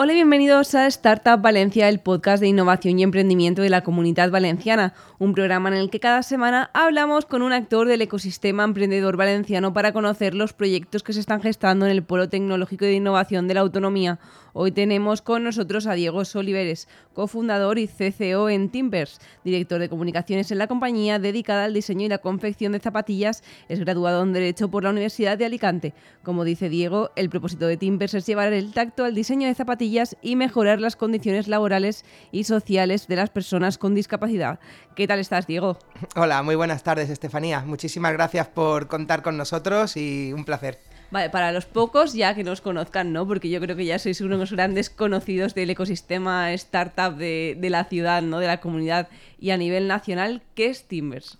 Hola y bienvenidos a Startup Valencia, el podcast de innovación y emprendimiento de la comunidad valenciana, un programa en el que cada semana hablamos con un actor del ecosistema emprendedor valenciano para conocer los proyectos que se están gestando en el Polo Tecnológico de Innovación de la Autonomía. Hoy tenemos con nosotros a Diego Soliveres, cofundador y CCO en Timbers, director de comunicaciones en la compañía dedicada al diseño y la confección de zapatillas, es graduado en Derecho por la Universidad de Alicante. Como dice Diego, el propósito de Timbers es llevar el tacto al diseño de zapatillas y mejorar las condiciones laborales y sociales de las personas con discapacidad. ¿Qué tal estás, Diego? Hola, muy buenas tardes, Estefanía. Muchísimas gracias por contar con nosotros y un placer. Vale, para los pocos ya que nos conozcan, ¿no? Porque yo creo que ya sois unos grandes conocidos del ecosistema startup de, la ciudad, ¿no? De la comunidad y a nivel nacional, ¿qué es Timbers?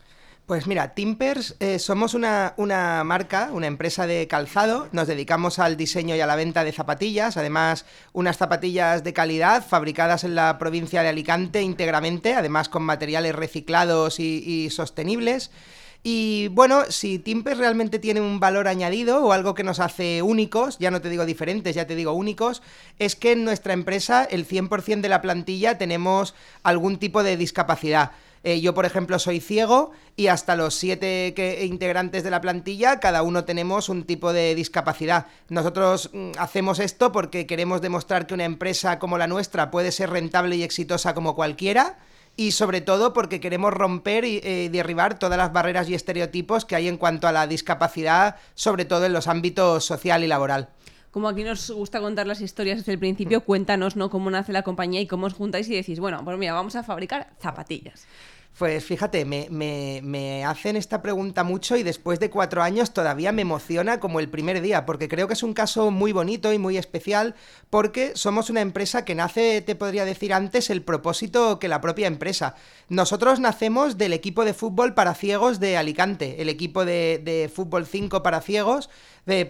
Pues mira, Timbers eh, somos una, una, marca, una empresa de calzado, nos dedicamos al diseño y a la venta de zapatillas, además unas zapatillas de calidad fabricadas en la provincia de Alicante íntegramente, además con materiales reciclados y, y sostenibles. Y bueno, si Timpers realmente tiene un valor añadido o algo que nos hace únicos, ya no te digo diferentes, ya te digo únicos, es que en nuestra empresa el 100% de la plantilla tenemos algún tipo de discapacidad. Eh, yo, por ejemplo, soy ciego y hasta los siete integrantes de la plantilla, cada uno tenemos un tipo de discapacidad. Nosotros mm, hacemos esto porque queremos demostrar que una empresa como la nuestra puede ser rentable y exitosa como cualquiera y sobre todo porque queremos romper y eh, derribar todas las barreras y estereotipos que hay en cuanto a la discapacidad, sobre todo en los ámbitos social y laboral. Como aquí nos gusta contar las historias desde el principio, cuéntanos ¿no? cómo nace la compañía y cómo os juntáis y decís, bueno, pues mira, vamos a fabricar zapatillas. Pues fíjate, me, me, hacen esta pregunta mucho y después de cuatro años todavía me emociona como el primer día, porque creo que es un caso muy bonito y muy especial, porque somos una empresa que nace, te podría decir antes, el propósito que la propia empresa. Nosotros nacemos del equipo de fútbol para ciegos de Alicante, el equipo de, de fútbol 5 para ciegos,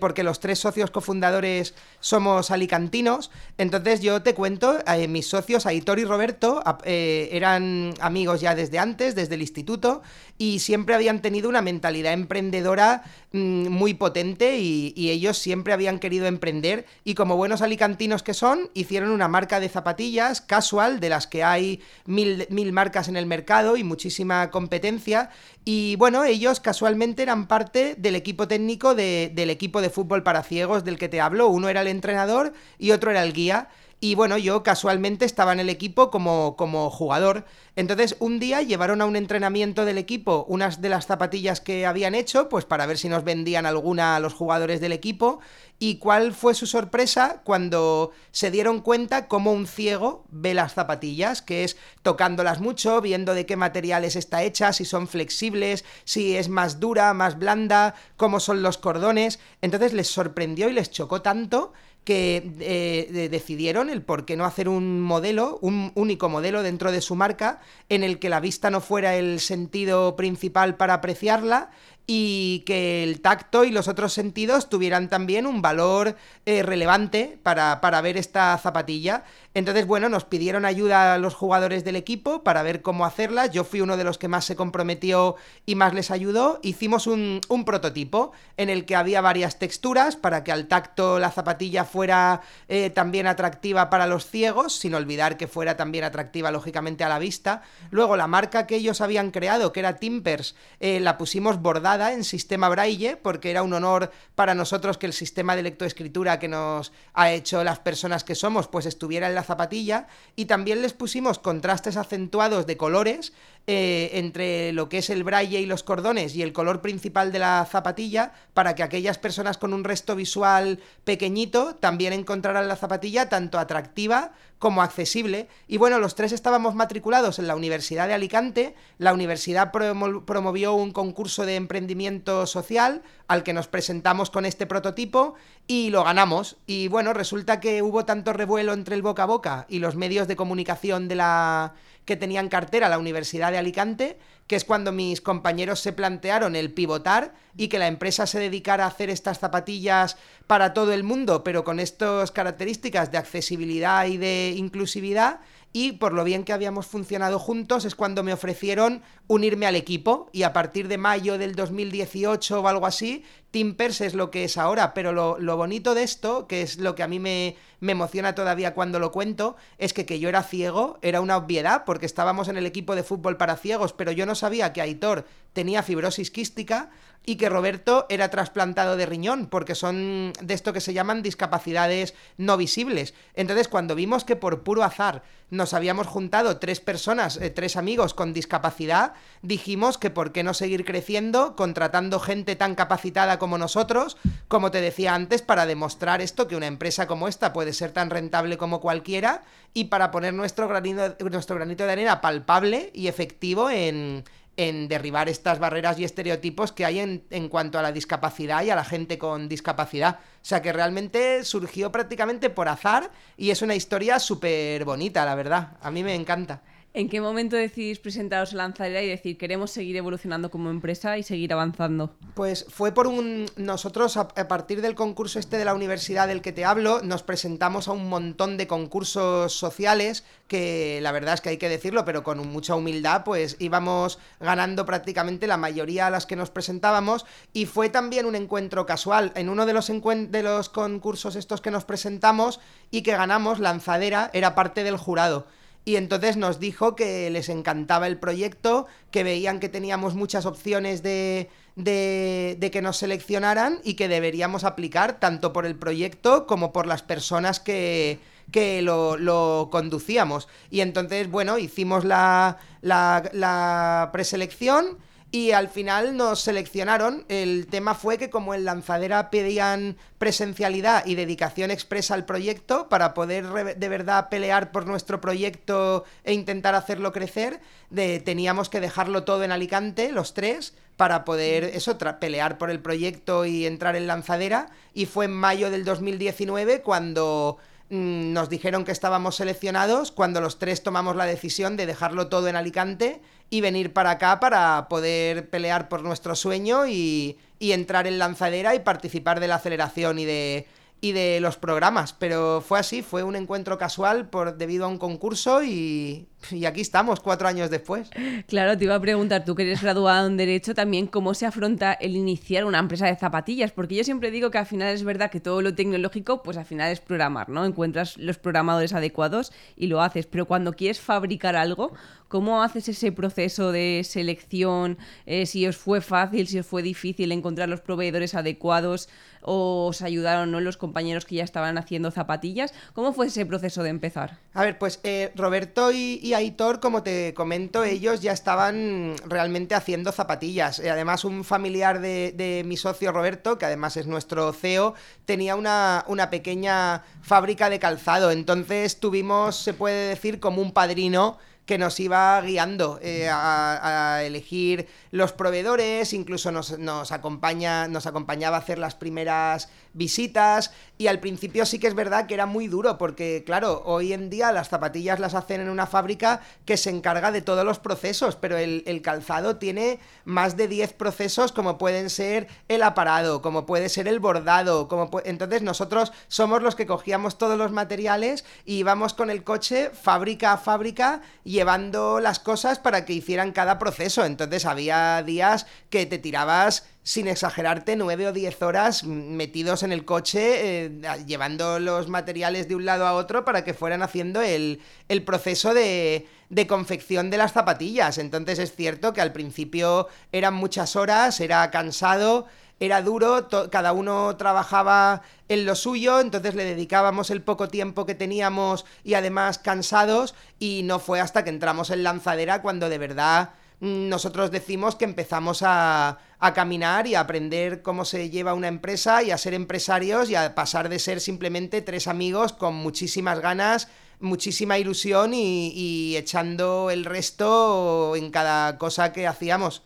porque los tres socios cofundadores somos alicantinos. Entonces yo te cuento, eh, mis socios, Aitor y Roberto, eh, eran amigos ya desde antes, desde el instituto, y siempre habían tenido una mentalidad emprendedora mm, muy potente y, ellos siempre habían querido emprender y como buenos alicantinos que son, hicieron una marca de zapatillas casual, de las que hay mil, mil marcas en el mercado y muchísima competencia. Y bueno, ellos casualmente eran parte del equipo técnico del equipo de fútbol para ciegos del que te hablo. Uno era el entrenador y otro era el guía. Y bueno, yo casualmente estaba en el equipo como, como jugador. Entonces, un día llevaron a un entrenamiento del equipo unas de las zapatillas que habían hecho, pues para ver si nos vendían alguna a los jugadores del equipo. Y cuál fue su sorpresa cuando se dieron cuenta cómo un ciego ve las zapatillas, que es tocándolas mucho, viendo de qué materiales está hecha, si son flexibles, si es más dura, más blanda, cómo son los cordones. Entonces les sorprendió y les chocó tanto que eh, decidieron el por qué no hacer un modelo, un único modelo dentro de su marca, en el que la vista no fuera el sentido principal para apreciarla y que el tacto y los otros sentidos tuvieran también un valor eh, relevante para, para, ver esta zapatilla. Entonces, bueno, nos pidieron ayuda a los jugadores del equipo para ver cómo hacerla. Yo fui uno de los que más se comprometió y más les ayudó. Hicimos un, prototipo en el que había varias texturas para que al tacto la zapatilla fuera eh, también atractiva para los ciegos, sin olvidar que fuera también atractiva lógicamente a la vista. Luego la marca que ellos habían creado, que era Timpers, eh, la pusimos bordada en sistema braille, porque era un honor para nosotros que el sistema de lectoescritura que nos ha hecho las personas que somos, pues estuviera en la zapatilla, y también les pusimos contrastes acentuados de colores eh, entre lo que es el braille y los cordones y el color principal de la zapatilla, para que aquellas personas con un resto visual pequeñito también encontraran la zapatilla tanto atractiva como accesible. Y bueno, los tres estábamos matriculados en la Universidad de Alicante. La universidad promovió un concurso de emprendimiento social al que nos presentamos con este prototipo y lo ganamos. Y bueno, resulta que hubo tanto revuelo entre el boca a boca y los medios de comunicación de la que tenían cartera la Universidad de Alicante, que es cuando mis compañeros se plantearon el pivotar y que la empresa se dedicara a hacer estas zapatillas para todo el mundo, pero con estas características de accesibilidad y de inclusividad. Y por lo bien que habíamos funcionado juntos es cuando me ofrecieron unirme al equipo. Y a partir de mayo del 2018 o algo así, Timpers es lo que es ahora, pero lo, bonito de esto, que es lo que a mí me, me, emociona todavía cuando lo cuento, es que que yo era ciego era una obviedad porque estábamos en el equipo de fútbol para ciegos, pero yo no sabía que Aitor tenía fibrosis quística, y que Roberto era trasplantado de riñón, porque son de esto que se llaman discapacidades no visibles. Entonces, cuando vimos que por puro azar nos habíamos juntado tres personas, eh, tres amigos con discapacidad, dijimos que por qué no seguir creciendo, contratando gente tan capacitada como nosotros, como te decía antes, para demostrar esto, que una empresa como esta puede ser tan rentable como cualquiera, y para poner nuestro granito, nuestro granito de arena palpable y efectivo en, en derribar estas barreras y estereotipos que hay en, en, cuanto a la discapacidad y a la gente con discapacidad. O sea que realmente surgió prácticamente por azar y es una historia súper bonita, la verdad. A mí me encanta. ¿En qué momento decidís presentaros a Lanzadera y decir queremos seguir evolucionando como empresa y seguir avanzando? Pues fue por un... Nosotros a, partir del concurso este de la universidad del que te hablo, nos presentamos a un montón de concursos sociales que la verdad es que hay que decirlo, pero con mucha humildad, pues íbamos ganando prácticamente la mayoría a las que nos presentábamos y fue también un encuentro casual. En uno de los, de los concursos estos que nos presentamos y que ganamos, Lanzadera era parte del jurado y entonces nos dijo que les encantaba el proyecto, que veían que teníamos muchas opciones de, de, que nos seleccionaran y que deberíamos aplicar tanto por el proyecto como por las personas que, que lo, lo, conducíamos. Y entonces, bueno, hicimos la, la, la preselección y al final nos seleccionaron. El tema fue que como en Lanzadera pedían presencialidad y dedicación expresa al proyecto para poder de verdad pelear por nuestro proyecto e intentar hacerlo crecer, teníamos que dejarlo todo en Alicante, los tres, para poder eso pelear por el proyecto y entrar en Lanzadera. Y fue en mayo del 2019 cuando mm, nos dijeron que estábamos seleccionados, cuando los tres tomamos la decisión de dejarlo todo en Alicante y venir para acá para poder pelear por nuestro sueño y, y entrar en lanzadera y participar de la aceleración y de, y de los programas. Pero fue así, fue un encuentro casual por, debido a un concurso y, y aquí estamos, cuatro años después. Claro, te iba a preguntar, tú que eres graduado en Derecho, también cómo se afronta el iniciar una empresa de zapatillas, porque yo siempre digo que al final es verdad que todo lo tecnológico, pues al final es programar, ¿no? Encuentras los programadores adecuados y lo haces, pero cuando quieres fabricar algo, ¿cómo haces ese proceso de selección? Eh, si os fue fácil, si os fue difícil encontrar los proveedores adecuados o os ayudaron ¿no? los compañeros que ya estaban haciendo zapatillas. ¿Cómo fue ese proceso de empezar? A ver, pues eh, Roberto y y Aitor, como te comento, ellos ya estaban realmente haciendo zapatillas. Y además, un familiar de, mi socio Roberto, que además es nuestro CEO, tenía una, una pequeña fábrica de calzado. Entonces tuvimos, se puede decir, como un padrino que nos iba guiando eh, a, elegir los proveedores, incluso nos, nos, acompaña, nos acompañaba a hacer las primeras visitas. Y al principio sí que es verdad que era muy duro porque claro, hoy en día las zapatillas las hacen en una fábrica que se encarga de todos los procesos, pero el, calzado tiene más de 10 procesos como pueden ser el aparado, como puede ser el bordado, como entonces nosotros somos los que cogíamos todos los materiales y íbamos con el coche fábrica a fábrica y llevando las cosas para que hicieran cada proceso. Entonces había días que te tirabas sin exagerarte, nueve o diez horas metidos en el coche, eh, llevando los materiales de un lado a otro para que fueran haciendo el, el proceso de, de, confección de las zapatillas. Entonces es cierto que al principio eran muchas horas, era cansado, era duro, cada uno trabajaba en lo suyo, entonces le dedicábamos el poco tiempo que teníamos y además cansados y no fue hasta que entramos en lanzadera cuando de verdad mm, nosotros decimos que empezamos a, a, caminar y a aprender cómo se lleva una empresa y a ser empresarios y a pasar de ser simplemente tres amigos con muchísimas ganas, muchísima ilusión y, y echando el resto en cada cosa que hacíamos.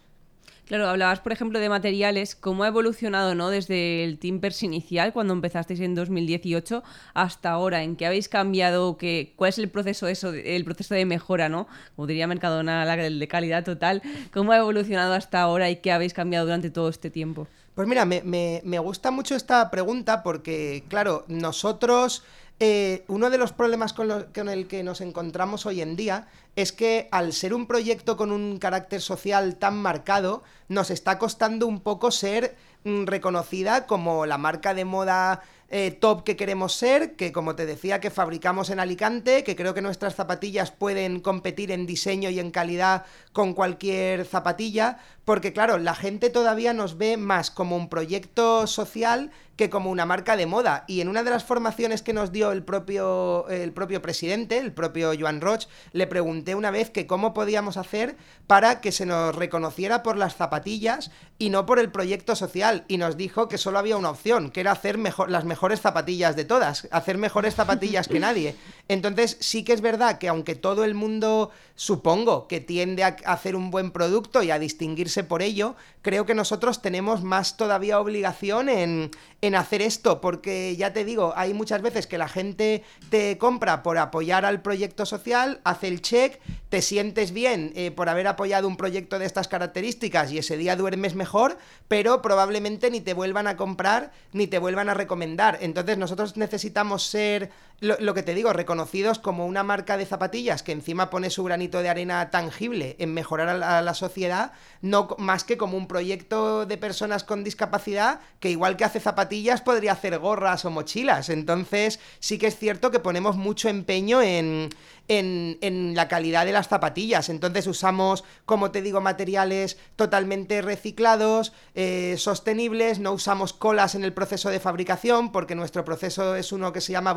Claro, hablabas, por ejemplo, de materiales, cómo ha evolucionado, ¿no? Desde el Timpers inicial, cuando empezasteis en 2018, hasta ahora, en qué habéis cambiado, qué, cuál es el proceso eso, el proceso de mejora, ¿no? Como diría Mercadona, el de calidad total, cómo ha evolucionado hasta ahora y qué habéis cambiado durante todo este tiempo. Pues mira, me, me, me gusta mucho esta pregunta porque, claro, nosotros eh, uno de los problemas con, con, el que nos encontramos hoy en día es que al ser un proyecto con un carácter social tan marcado, nos está costando un poco ser mm, reconocida como la marca de moda eh, top que queremos ser, que como te decía que fabricamos en Alicante, que creo que nuestras zapatillas pueden competir en diseño y en calidad con cualquier zapatilla, porque claro, la gente todavía nos ve más como un proyecto social que como una marca de moda. Y en una de las formaciones que nos dio el propio, el propio presidente, el propio Joan Roch, le pregunté una vez que cómo podíamos hacer para que se nos reconociera por las zapatillas y no por el proyecto social. Y nos dijo que solo había una opción, que era hacer mejor, las mejores zapatillas de todas, hacer mejores zapatillas que nadie. Entonces sí que es verdad que aunque todo el mundo supongo que tiende a hacer un buen producto y a distinguirse por ello, creo que nosotros tenemos más todavía obligación en, en hacer esto, porque ya te digo, hay muchas veces que la gente te compra por apoyar al proyecto social, hace el check, te sientes bien eh, por haber apoyado un proyecto de estas características y ese día duermes mejor, pero probablemente ni te vuelvan a comprar ni te vuelvan a recomendar. Entonces nosotros necesitamos ser, lo, que te digo, reconocidos como una marca de zapatillas que encima pone su granito de arena tangible en mejorar a la sociedad, no más que como un proyecto de personas con discapacidad que igual que hace zapatillas, podría hacer gorras o mochilas. Entonces sí que es cierto que ponemos mucho empeño en, en, la calidad de las zapatillas. Entonces usamos, como te digo, materiales totalmente reciclados, eh, sostenibles, no usamos colas en el proceso de fabricación porque nuestro proceso es uno que se llama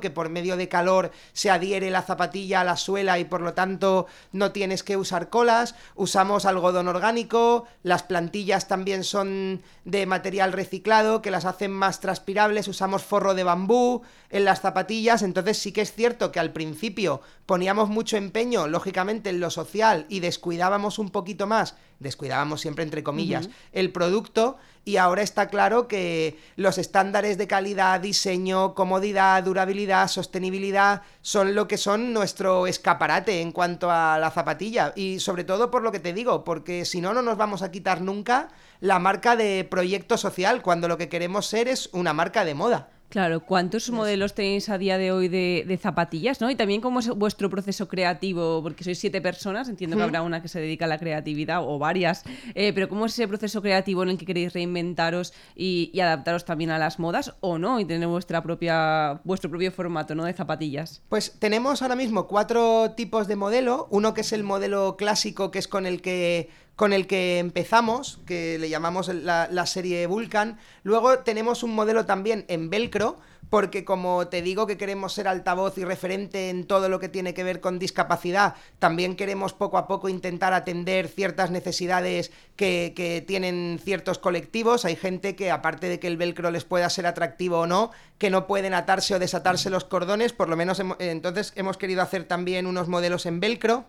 que por medio de calor se adhiere la zapatilla a la suela y por lo tanto no tienes que usar colas. Usamos algodón orgánico, las plantillas también son de material reciclado que las hacen más transpirables, usamos forro de bambú en las zapatillas, entonces sí que es cierto que al principio poníamos mucho empeño, lógicamente, en lo social y descuidábamos un poquito más, descuidábamos siempre entre comillas, el producto y ahora está claro que los estándares de calidad, diseño, comodidad, durabilidad, sostenibilidad son lo que son nuestro escaparate en cuanto a la zapatilla y sobre todo por lo que te digo, porque si no, no nos vamos a quitar nunca la marca de proyecto social cuando lo que queremos ser es una marca de moda. Claro, ¿cuántos modelos tenéis a día de hoy de, zapatillas? ¿no? Y también cómo es vuestro proceso creativo, porque sois siete personas, entiendo que habrá una que se dedica a la creatividad o varias, eh, pero ¿cómo es ese proceso creativo en el que queréis reinventaros y, adaptaros también a las modas o no? Y tener vuestra propia, vuestro propio formato ¿no? de zapatillas. Pues tenemos ahora mismo cuatro tipos de modelo. Uno que es el modelo clásico, que es con el que con el que empezamos, que le llamamos la, serie Vulcan. Luego tenemos un modelo también en Velcro, porque como te digo que queremos ser altavoz y referente en todo lo que tiene que ver con discapacidad, también queremos poco a poco intentar atender ciertas necesidades que, que tienen ciertos colectivos. Hay gente que aparte de que el velcro les pueda ser atractivo o no, que no pueden atarse o desatarse los cordones, por lo menos entonces hemos querido hacer también unos modelos en velcro.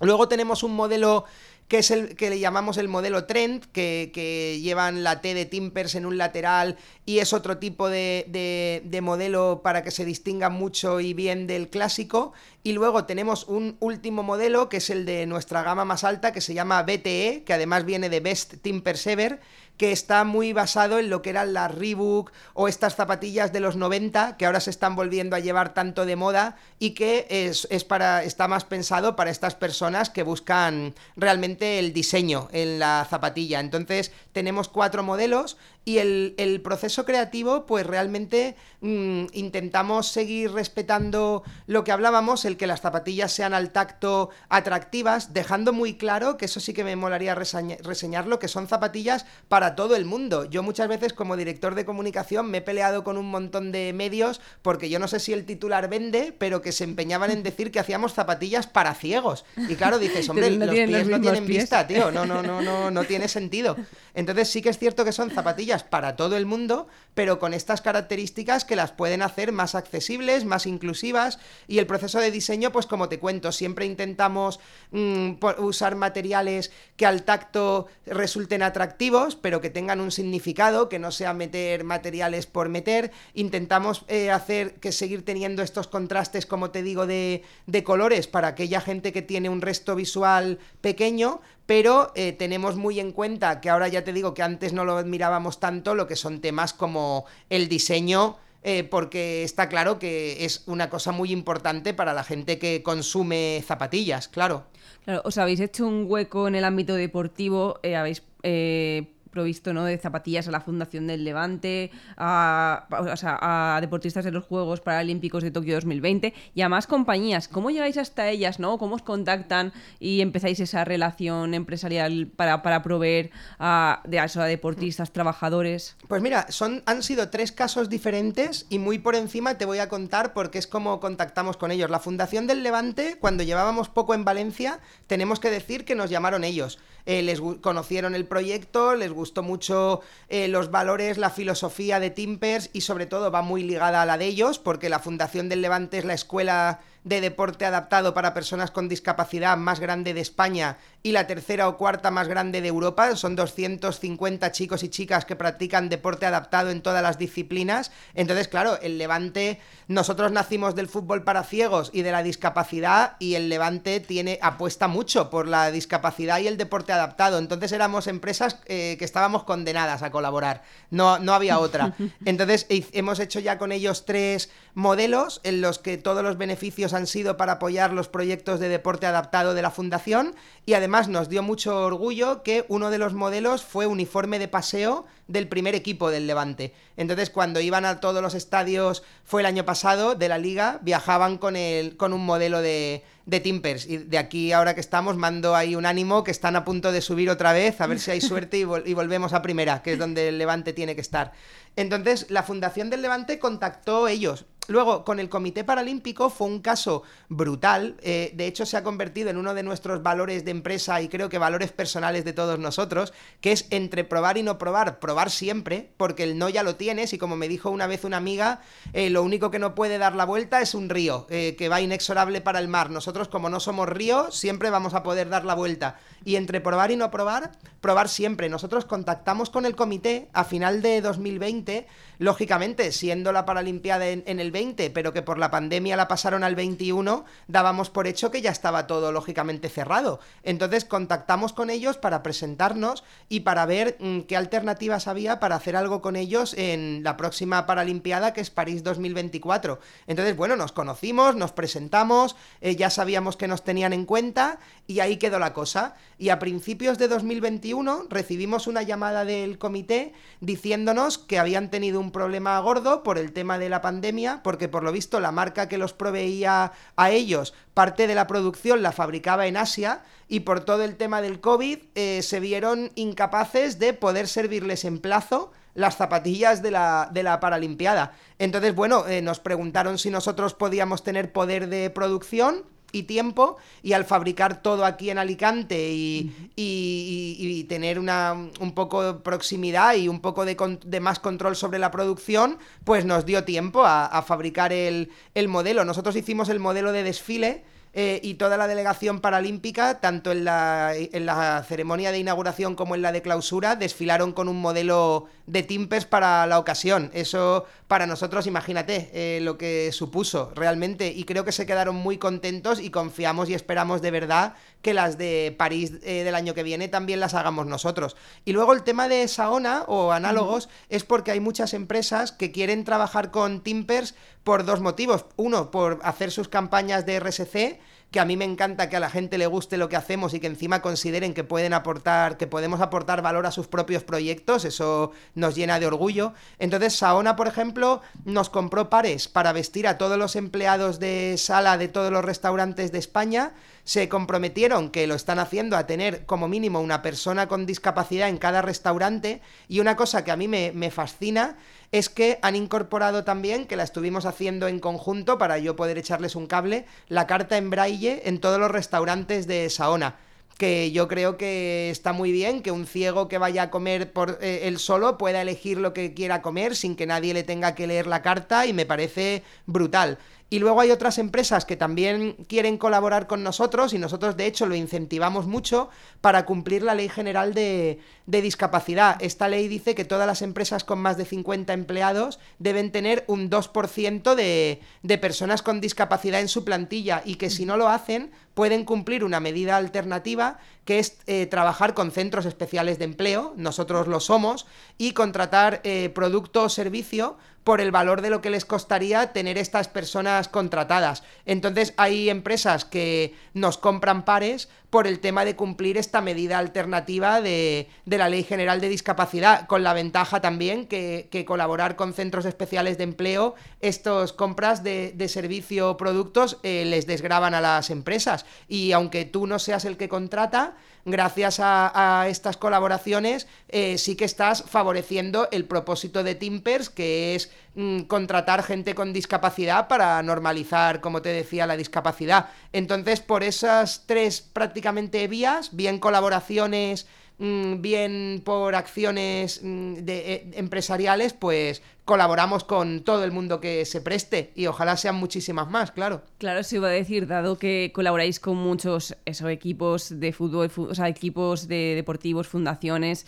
Luego tenemos un modelo que es el que le llamamos el modelo Trend, que, llevan la T de Timpers en un lateral y es otro tipo de, de, modelo para que se distinga mucho y bien del clásico. Y luego tenemos un último modelo, que es el de nuestra gama más alta, que se llama BTE, que además viene de Best Timpers Ever, que está muy basado en lo que eran las Reebok o estas zapatillas de los 90 que ahora se están volviendo a llevar tanto de moda y que es, para, está más pensado para estas personas que buscan realmente el diseño en la zapatilla. Entonces tenemos cuatro modelos y el, proceso creativo, pues realmente mm, intentamos seguir respetando lo que hablábamos, el que las zapatillas sean al tacto atractivas, dejando muy claro, que eso sí que me molaría reseñarlo, que son zapatillas para todo el mundo. Yo muchas veces como director de comunicación me he peleado con un montón de medios porque yo no sé si el titular vende, pero que se empeñaban en decir que hacíamos zapatillas para ciegos. Y claro, dices, hombre, los pies no tienen vista, tío, no, no, no, no, no tiene sentido. Entonces sí que es cierto que son zapatillas para todo el mundo, pero con estas características que las pueden hacer más accesibles, más inclusivas y el proceso de diseño, pues como te cuento, siempre intentamos mm, usar materiales que al tacto resulten atractivos, pero que tengan un significado, que no sea meter materiales por meter. Intentamos eh, hacer que seguir teniendo estos contrastes, como te digo, de, de colores para aquella gente que tiene un resto visual pequeño, pero eh, tenemos muy en cuenta que ahora ya te digo que antes no lo admirábamos tanto, lo que son temas como el diseño eh, porque está claro que es una cosa muy importante para la gente que consume zapatillas, claro. Claro, os habéis hecho un hueco en el ámbito deportivo, eh, habéis eh, provisto ¿no? de zapatillas a la Fundación del Levante, a, deportistas de los Juegos Paralímpicos de Tokio 2020 y a más compañías. ¿Cómo llegáis hasta ellas? ¿no? ¿Cómo os contactan y empezáis esa relación empresarial para, para proveer a, de deportistas, trabajadores? Pues mira, son, han sido tres casos diferentes y muy por encima te voy a contar porque es como contactamos con ellos. La Fundación del Levante, cuando llevábamos poco en Valencia, tenemos que decir que nos llamaron ellos. Eh, les conocieron el proyecto, les gustó mucho eh, los valores, la filosofía de Timpers y sobre todo va muy ligada a la de ellos, porque la Fundación del Levante es la escuela de deporte adaptado para personas con discapacidad más grande de España y la tercera o cuarta más grande de Europa. Son 250 chicos y chicas que practican deporte adaptado en todas las disciplinas. Entonces, claro, el Levante, nosotros nacimos del fútbol para ciegos y de la discapacidad y el Levante tiene apuesta mucho por la discapacidad y el deporte adaptado. Entonces éramos empresas eh, que estábamos condenadas a colaborar. No, no había otra. Entonces hemos hecho ya con ellos tres modelos en los que todos los beneficios han sido para apoyar los proyectos de deporte adaptado de la Fundación y además nos dio mucho orgullo que uno de los modelos fue uniforme de paseo del primer equipo del Levante. Entonces, cuando iban a todos los estadios, fue el año pasado, de la liga, viajaban con, el, con un modelo de, de Timpers. Y de aquí, ahora que estamos, mando ahí un ánimo que están a punto de subir otra vez, a ver si hay suerte y, y volvemos a primera, que es donde el Levante tiene que estar. Entonces, la Fundación del Levante contactó ellos Luego, con el Comité Paralímpico fue un caso brutal. Eh, de hecho, se ha convertido en uno de nuestros valores de empresa y creo que valores personales de todos nosotros, que es entre probar y no probar, probar siempre, porque el no ya lo tienes y como me dijo una vez una amiga, eh, lo único que no puede dar la vuelta es un río, eh, que va inexorable para el mar. Nosotros, como no somos río, siempre vamos a poder dar la vuelta. Y entre probar y no probar, probar siempre. Nosotros contactamos con el comité a final de 2020, lógicamente, siendo la Paralimpiada en, en el 20, pero que por la pandemia la pasaron al 21, dábamos por hecho que ya estaba todo lógicamente cerrado. Entonces contactamos con ellos para presentarnos y para ver mm, qué alternativas había para hacer algo con ellos en la próxima Paralimpiada que es París 2024. Entonces, bueno, nos conocimos, nos presentamos, eh, ya sabíamos que nos tenían en cuenta y ahí quedó la cosa. Y a principios de 2021 recibimos una llamada del comité diciéndonos que habían tenido un problema gordo por el tema de la pandemia porque por lo visto la marca que los proveía a ellos, parte de la producción la fabricaba en Asia y por todo el tema del COVID eh, se vieron incapaces de poder servirles en plazo las zapatillas de la, de la Paralimpiada. Entonces, bueno, eh, nos preguntaron si nosotros podíamos tener poder de producción y tiempo y al fabricar todo aquí en Alicante y, tener una, un poco de proximidad y un poco de, de, más control sobre la producción, pues nos dio tiempo a, a fabricar el, el modelo. Nosotros hicimos el modelo de desfile eh, y toda la delegación paralímpica, tanto en la, en la ceremonia de inauguración como en la de clausura, desfilaron con un modelo de Timpes para la ocasión. Eso para nosotros, imagínate eh, lo que supuso realmente. Y creo que se quedaron muy contentos y confiamos y esperamos de verdad que las de París eh, del año que viene también las hagamos nosotros. Y luego el tema de Saona o análogos es porque hay muchas empresas que quieren trabajar con Timpers por dos motivos. Uno, por hacer sus campañas de RSC que a mí me encanta que a la gente le guste lo que hacemos y que encima consideren que pueden aportar, que podemos aportar valor a sus propios proyectos, eso nos llena de orgullo. Entonces, Saona, por ejemplo, nos compró pares para vestir a todos los empleados de sala de todos los restaurantes de España se comprometieron, que lo están haciendo, a tener como mínimo una persona con discapacidad en cada restaurante. Y una cosa que a mí me, me fascina es que han incorporado también, que la estuvimos haciendo en conjunto para yo poder echarles un cable, la carta en braille en todos los restaurantes de Saona que yo creo que está muy bien que un ciego que vaya a comer por eh, él solo pueda elegir lo que quiera comer sin que nadie le tenga que leer la carta y me parece brutal. Y luego hay otras empresas que también quieren colaborar con nosotros y nosotros de hecho lo incentivamos mucho para cumplir la ley general de, discapacidad. Esta ley dice que todas las empresas con más de 50 empleados deben tener un 2% de, de personas con discapacidad en su plantilla y que si no lo hacen pueden cumplir una medida alternativa que es eh, trabajar con centros especiales de empleo, nosotros lo somos, y contratar eh, producto o servicio por el valor de lo que les costaría tener estas personas contratadas. Entonces hay empresas que nos compran pares por el tema de cumplir esta medida alternativa de, la Ley General de Discapacidad, con la ventaja también que, colaborar con centros especiales de empleo, estos compras de, servicio o productos eh, les desgraban a las empresas. Y aunque tú no seas el que contrata, gracias a, estas colaboraciones eh, sí que estás favoreciendo el propósito de Timpers, que es mm, contratar gente con discapacidad para normalizar, como te decía, la discapacidad. Entonces, por esas tres prácticamente vías, bien colaboraciones Mm, bien por acciones mm, de, eh, empresariales, pues colaboramos con todo el mundo que se preste y ojalá sean muchísimas más, claro. Claro, se iba a decir, dado que colaboráis con muchos equipos de fútbol, o sea, equipos de deportivos, fundaciones,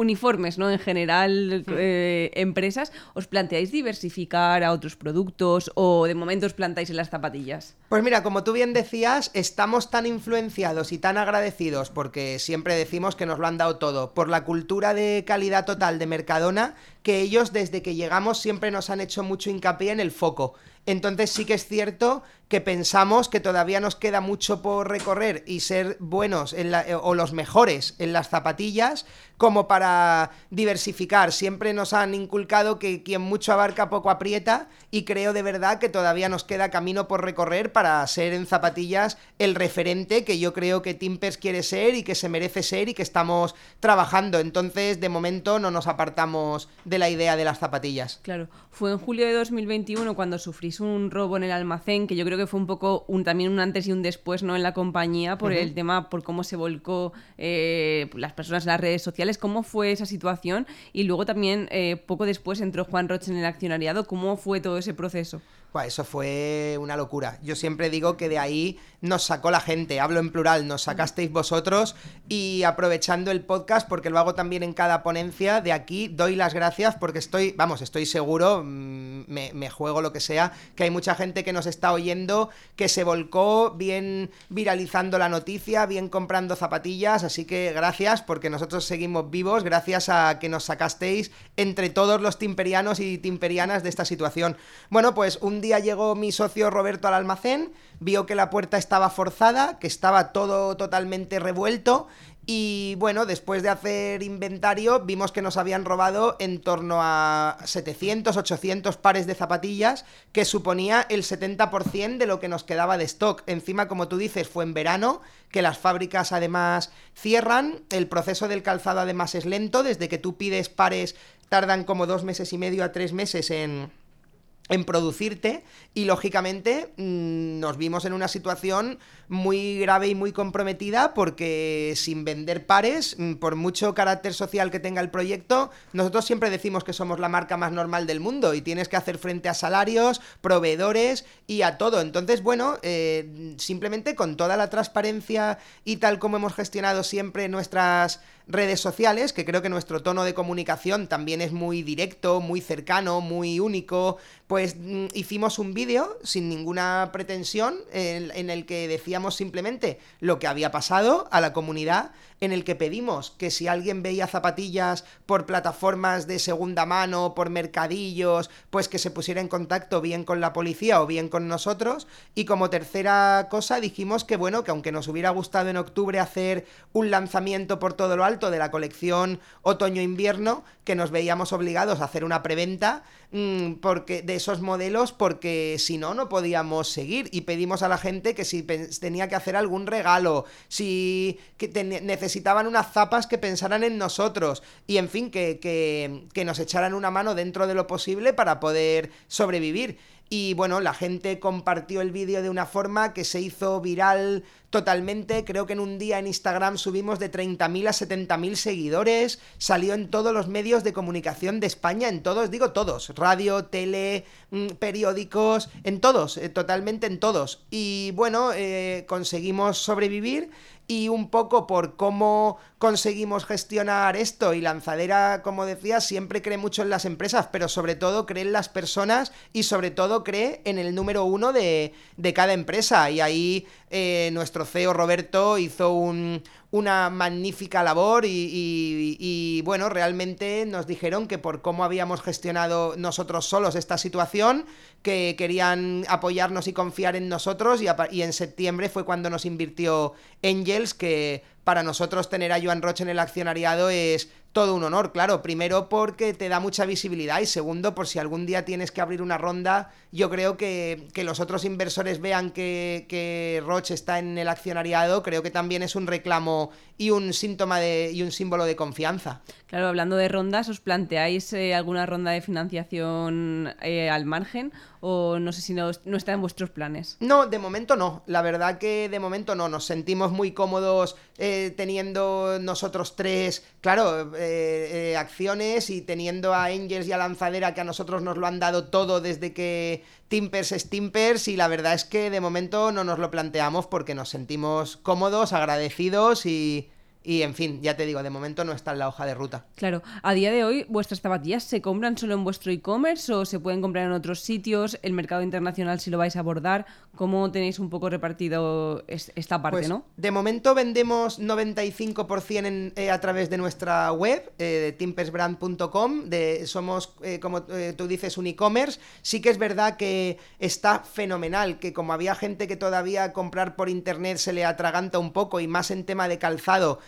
uniformes, ¿no? En general, eh, empresas, ¿os planteáis diversificar a otros productos o de momento os plantáis en las zapatillas? Pues mira, como tú bien decías, estamos tan influenciados y tan agradecidos, porque siempre decimos que nos lo han dado todo, por la cultura de calidad total de Mercadona, que ellos desde que llegamos siempre nos han hecho mucho hincapié en el foco. Entonces sí que es cierto que pensamos que todavía nos queda mucho por recorrer y ser buenos en la, o los mejores en las zapatillas como para diversificar. Siempre nos han inculcado que quien mucho abarca poco aprieta y creo de verdad que todavía nos queda camino por recorrer para ser en zapatillas el referente que yo creo que Timpers quiere ser y que se merece ser y que estamos trabajando. Entonces, de momento no nos apartamos de la idea de las zapatillas. Claro, fue en julio de 2021 cuando sufrís un robo en el almacén que yo creo que fue un poco un, también un antes y un después ¿no? en la compañía por el tema, por cómo se volcó eh, las personas en las redes sociales, cómo fue esa situación y luego también eh, poco después entró Juan Roche en el accionariado, cómo fue todo ese proceso eso fue una locura. Yo siempre digo que de ahí nos sacó la gente, hablo en plural, nos sacasteis vosotros y aprovechando el podcast, porque lo hago también en cada ponencia, de aquí doy las gracias porque estoy, vamos, estoy seguro, mm, me, juego lo que sea, que hay mucha gente que nos está oyendo, que se volcó bien viralizando la noticia, bien comprando zapatillas, así que gracias porque nosotros seguimos vivos, gracias a que nos sacasteis entre todos los timperianos y timperianas de esta situación. Bueno, pues un día llegó mi socio Roberto al almacén, vio que la puerta estaba forzada, que estaba todo totalmente revuelto y bueno, después de hacer inventario vimos que nos habían robado en torno a 700, 800 pares de zapatillas, que suponía el 70% de lo que nos quedaba de stock. Encima, como tú dices, fue en verano, que las fábricas además cierran, el proceso del calzado además es lento, desde que tú pides pares tardan como dos meses y medio a tres meses en en producirte y lógicamente mm, nos vimos en una situación muy grave y muy comprometida porque sin vender pares, mm, por mucho carácter social que tenga el proyecto, nosotros siempre decimos que somos la marca más normal del mundo y tienes que hacer frente a salarios, proveedores y a todo. Entonces, bueno, eh, simplemente con toda la transparencia y tal como hemos gestionado siempre nuestras redes sociales, que creo que nuestro tono de comunicación también es muy directo, muy cercano, muy único, pues mm, hicimos un vídeo sin ninguna pretensión en, el que decíamos simplemente lo que había pasado a la comunidad, en el que pedimos que si alguien veía zapatillas por plataformas de segunda mano, por mercadillos, pues que se pusiera en contacto bien con la policía o bien con nosotros. Y como tercera cosa dijimos que bueno, que aunque nos hubiera gustado en octubre hacer un lanzamiento por todo lo alto de la colección otoño-invierno, que nos veíamos obligados a hacer una preventa mm, porque, de esos modelos porque si no, no podíamos seguir. Y pedimos a la gente que si tenía que hacer algún regalo, si que necesitaban unas zapas que pensaran en nosotros y en fin, que, que, que nos echaran una mano dentro de lo posible para poder sobrevivir. Y bueno, la gente compartió el vídeo de una forma que se hizo viral totalmente. Creo que en un día en Instagram subimos de 30.000 a 70.000 seguidores. Salió en todos los medios de comunicación de España, en todos, digo todos. Radio, tele, mm, periódicos, en todos, eh, totalmente en todos. Y bueno, eh, conseguimos sobrevivir y un poco por cómo conseguimos gestionar esto y Lanzadera, como decía, siempre cree mucho en las empresas, pero sobre todo cree en las personas y sobre todo cree en el número uno de, de cada empresa. Y ahí eh, nuestro CEO Roberto hizo un, una magnífica labor y, bueno, realmente nos dijeron que por cómo habíamos gestionado nosotros solos esta situación, que querían apoyarnos y confiar en nosotros y, y en septiembre fue cuando nos invirtió Angels, que para nosotros tener a Joan Roche en el accionariado es todo un honor, claro. Primero porque te da mucha visibilidad y segundo por si algún día tienes que abrir una ronda, yo creo que, que los otros inversores vean que, que Roche está en el accionariado, creo que también es un reclamo y un síntoma de, y un símbolo de confianza. Claro, hablando de rondas, ¿os planteáis eh, alguna ronda de financiación eh, al margen o no sé si no, no, está en vuestros planes? No, de momento no. La verdad que de momento no. Nos sentimos muy cómodos eh, teniendo nosotros tres, claro, eh, eh, acciones y teniendo a Angels y a Lanzadera que a nosotros nos lo han dado todo desde que Timpers es Timpers y la verdad es que de momento no nos lo planteamos porque nos sentimos cómodos, agradecidos y y en fin, ya te digo, de momento no está en la hoja de ruta. Claro, a día de hoy, ¿vuestras zapatillas se compran solo en vuestro e-commerce o se pueden comprar en otros sitios? ¿El mercado internacional si lo vais a abordar? ¿Cómo tenéis un poco repartido esta parte, pues, no? De momento vendemos 95% en, eh, a través de nuestra web, eh, de timpersbrand.com. somos, eh, como eh, tú dices, un e-commerce. Sí que es verdad que está fenomenal, que como había gente que todavía comprar por internet se le atraganta un poco y más en tema de calzado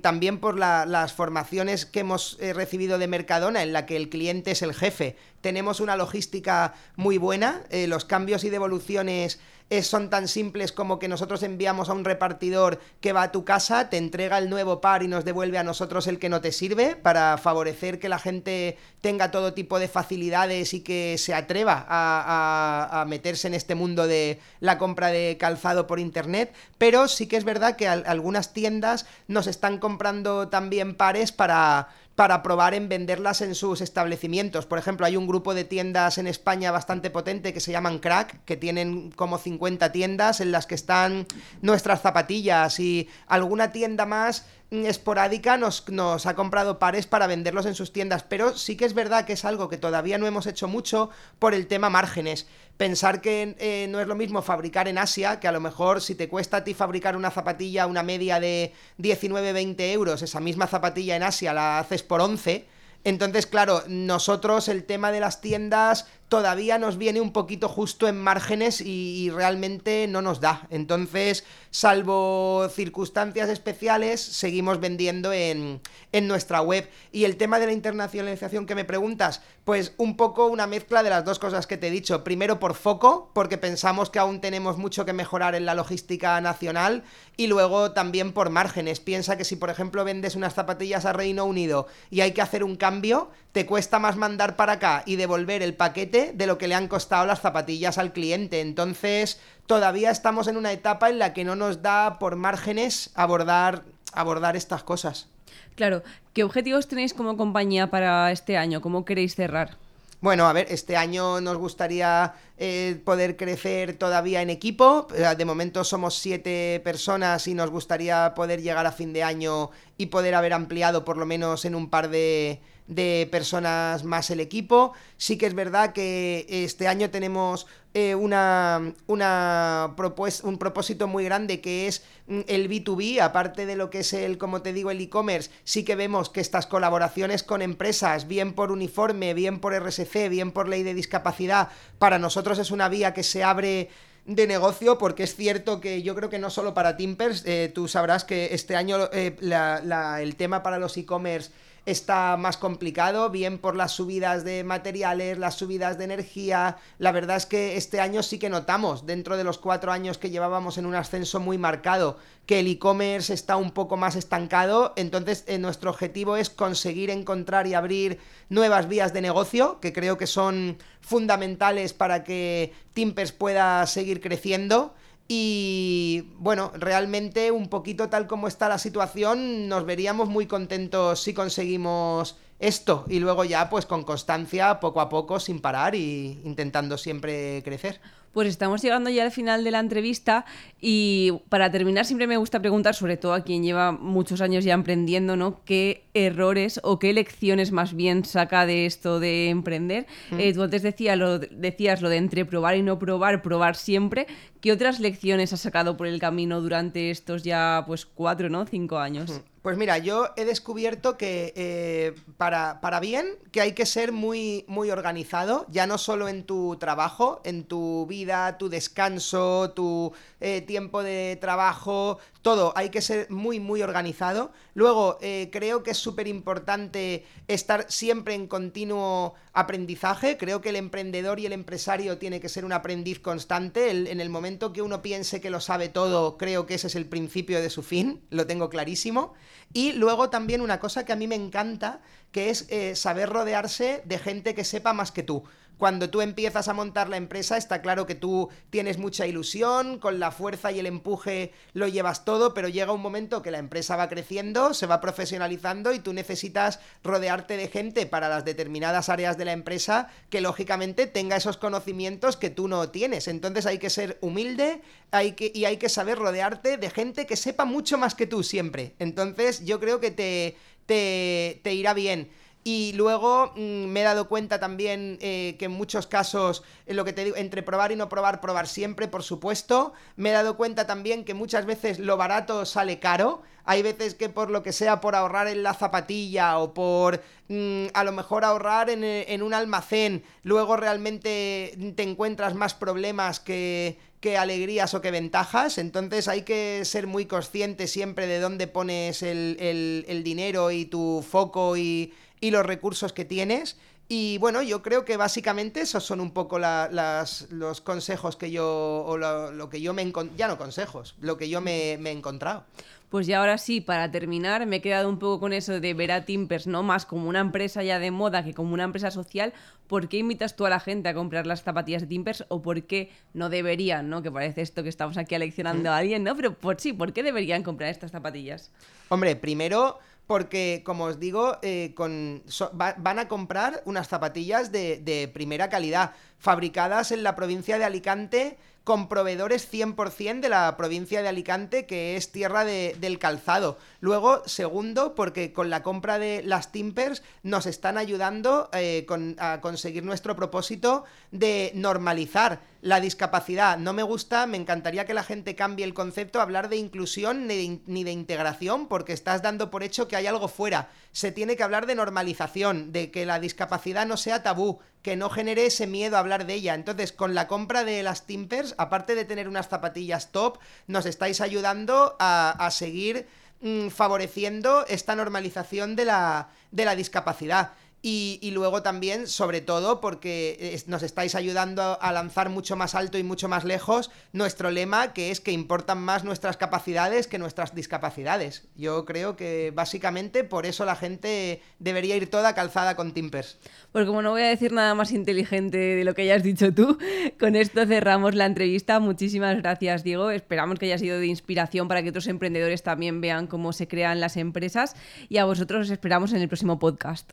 también por las formaciones que hemos eh, recibido de Mercadona, en la que el cliente es el jefe. Tenemos una logística muy buena, eh, los cambios y devoluciones son tan simples como que nosotros enviamos a un repartidor que va a tu casa, te entrega el nuevo par y nos devuelve a nosotros el que no te sirve para favorecer que la gente tenga todo tipo de facilidades y que se atreva a, meterse en este mundo de la compra de calzado por internet. Pero sí que es verdad que algunas tiendas nos están comprando también pares para para probar en venderlas en sus establecimientos. Por ejemplo, hay un grupo de tiendas en España bastante potente que se llaman Crack, que tienen como 50 tiendas en las que están nuestras zapatillas y alguna tienda más esporádica nos, nos, ha comprado pares para venderlos en sus tiendas, pero sí que es verdad que es algo que todavía no hemos hecho mucho por el tema márgenes. Pensar que eh, no es lo mismo fabricar en Asia, que a lo mejor si te cuesta a ti fabricar una zapatilla una media de 19-20 euros, esa misma zapatilla en Asia la haces por 11 entonces, claro, nosotros el tema de las tiendas todavía nos viene un poquito justo en márgenes y, realmente no nos da. Entonces, salvo circunstancias especiales, seguimos vendiendo en, en, nuestra web. Y el tema de la internacionalización que me preguntas, pues un poco una mezcla de las dos cosas que te he dicho. Primero por foco, porque pensamos que aún tenemos mucho que mejorar en la logística nacional. Y luego también por márgenes. Piensa que si, por ejemplo, vendes unas zapatillas a Reino Unido y hay que hacer un cambio, te cuesta más mandar para acá y devolver el paquete de lo que le han costado las zapatillas al cliente. Entonces, todavía estamos en una etapa en la que no nos da por márgenes abordar, abordar estas cosas. Claro, ¿qué objetivos tenéis como compañía para este año? ¿Cómo queréis cerrar? Bueno, a ver, este año nos gustaría eh, poder crecer todavía en equipo. Eh, de momento somos siete personas y nos gustaría poder llegar a fin de año y poder haber ampliado por lo menos en un par de, de personas más el equipo. Sí que es verdad que este año tenemos eh, una, una un propósito muy grande que es mm, el B2B, aparte de lo que es el, como te digo, el e-commerce, sí que vemos que estas colaboraciones con empresas, bien por uniforme, bien por RSC, bien por ley de discapacidad, para nosotros es una vía que se abre de negocio, porque es cierto que yo creo que no solo para Timpers, eh, tú sabrás que este año eh, el tema para los e-commerce está más complicado, bien por las subidas de materiales, las subidas de energía. La verdad es que este año sí que notamos, dentro de los cuatro años que llevábamos en un ascenso muy marcado, que el e-commerce está un poco más estancado. Entonces, eh, nuestro objetivo es conseguir encontrar y abrir nuevas vías de negocio, que creo que son fundamentales para que Timpers pueda seguir creciendo. Y bueno, realmente un poquito tal como está la situación, nos veríamos muy contentos si conseguimos esto y luego ya pues con constancia, poco a poco, sin parar y intentando siempre crecer. Pues estamos llegando ya al final de la entrevista y para terminar siempre me gusta preguntar, sobre todo a quien lleva muchos años ya emprendiendo, ¿no? ¿Qué errores o qué lecciones más bien saca de esto de emprender? Eh, tú antes decía, lo, decías lo de entre probar y no probar, probar siempre. ¿Qué otras lecciones has sacado por el camino durante estos ya pues cuatro, ¿no? Cinco años. Pues mira, yo he descubierto que eh, para, para, bien, que hay que ser muy, muy organizado, ya no solo en tu trabajo, en tu vida, tu descanso, tu eh, tiempo de trabajo, todo, hay que ser muy, muy organizado. Luego, eh, creo que es súper importante estar siempre en continuo aprendizaje. Creo que el emprendedor y el empresario tiene que ser un aprendiz constante. en el momento que uno piense que lo sabe todo, creo que ese es el principio de su fin, lo tengo clarísimo. Y luego también una cosa que a mí me encanta, que es eh, saber rodearse de gente que sepa más que tú cuando tú empiezas a montar la empresa, está claro que tú tienes mucha ilusión, con la fuerza y el empuje lo llevas todo, pero llega un momento que la empresa va creciendo, se va profesionalizando y tú necesitas rodearte de gente para las determinadas áreas de la empresa que lógicamente tenga esos conocimientos que tú no tienes. Entonces hay que ser humilde hay que, y hay que saber rodearte de gente que sepa mucho más que tú siempre. Entonces yo creo que te, te, te irá bien. Y luego mm, me he dado cuenta también eh, que en muchos casos, en lo que te digo, entre probar y no probar, probar siempre, por supuesto. Me he dado cuenta también que muchas veces lo barato sale caro. Hay veces que por lo que sea, por ahorrar en la zapatilla o por mm, a lo mejor ahorrar en, en un almacén, luego realmente te encuentras más problemas que, que alegrías o que ventajas. Entonces hay que ser muy consciente siempre de dónde pones el, el, el dinero y tu foco y y los recursos que tienes. Y bueno, yo creo que básicamente esos son un poco las, los consejos que yo, o lo, que yo me ya no consejos, lo que yo me, he encontrado. Pues ya ahora sí, para terminar, me he quedado un poco con eso de ver a Timpers, ¿no? Más como una empresa ya de moda que como una empresa social. ¿Por qué invitas tú a la gente a comprar las zapatillas de Timpers o por qué no deberían, ¿no? Que parece esto que estamos aquí aleccionando a alguien, ¿no? Pero por sí, ¿por qué deberían comprar estas zapatillas? Hombre, primero porque, como os digo, eh, con, van a comprar unas zapatillas de, de primera calidad, fabricadas en la provincia de Alicante con proveedores 100% de la provincia de Alicante, que es tierra de, del calzado. Luego, segundo, porque con la compra de las Timpers nos están ayudando eh, a conseguir nuestro propósito de normalizar la discapacidad. No me gusta, me encantaría que la gente cambie el concepto, hablar de inclusión ni de integración, porque estás dando por hecho que hay algo fuera. Se tiene que hablar de normalización, de que la discapacidad no sea tabú, que no genere ese miedo a hablar de ella. Entonces, con la compra de las Timpers, aparte de tener unas zapatillas top, nos estáis ayudando a, seguir mm, favoreciendo esta normalización de la, de la discapacidad. Y, luego también, sobre todo, porque nos estáis ayudando a lanzar mucho más alto y mucho más lejos nuestro lema, que es que importan más nuestras capacidades que nuestras discapacidades. Yo creo que básicamente por eso la gente debería ir toda calzada con timpers. Pues como no voy a decir nada más inteligente de lo que hayas dicho tú, con esto cerramos la entrevista. Muchísimas gracias, Diego. Esperamos que haya sido de inspiración para que otros emprendedores también vean cómo se crean las empresas. Y a vosotros os esperamos en el próximo podcast.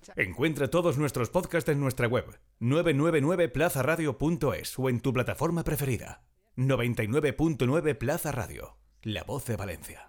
Encuentra todos nuestros podcasts en nuestra web 999plazaradio.es o en tu plataforma preferida. 99.9 Plaza Radio, la voz de Valencia.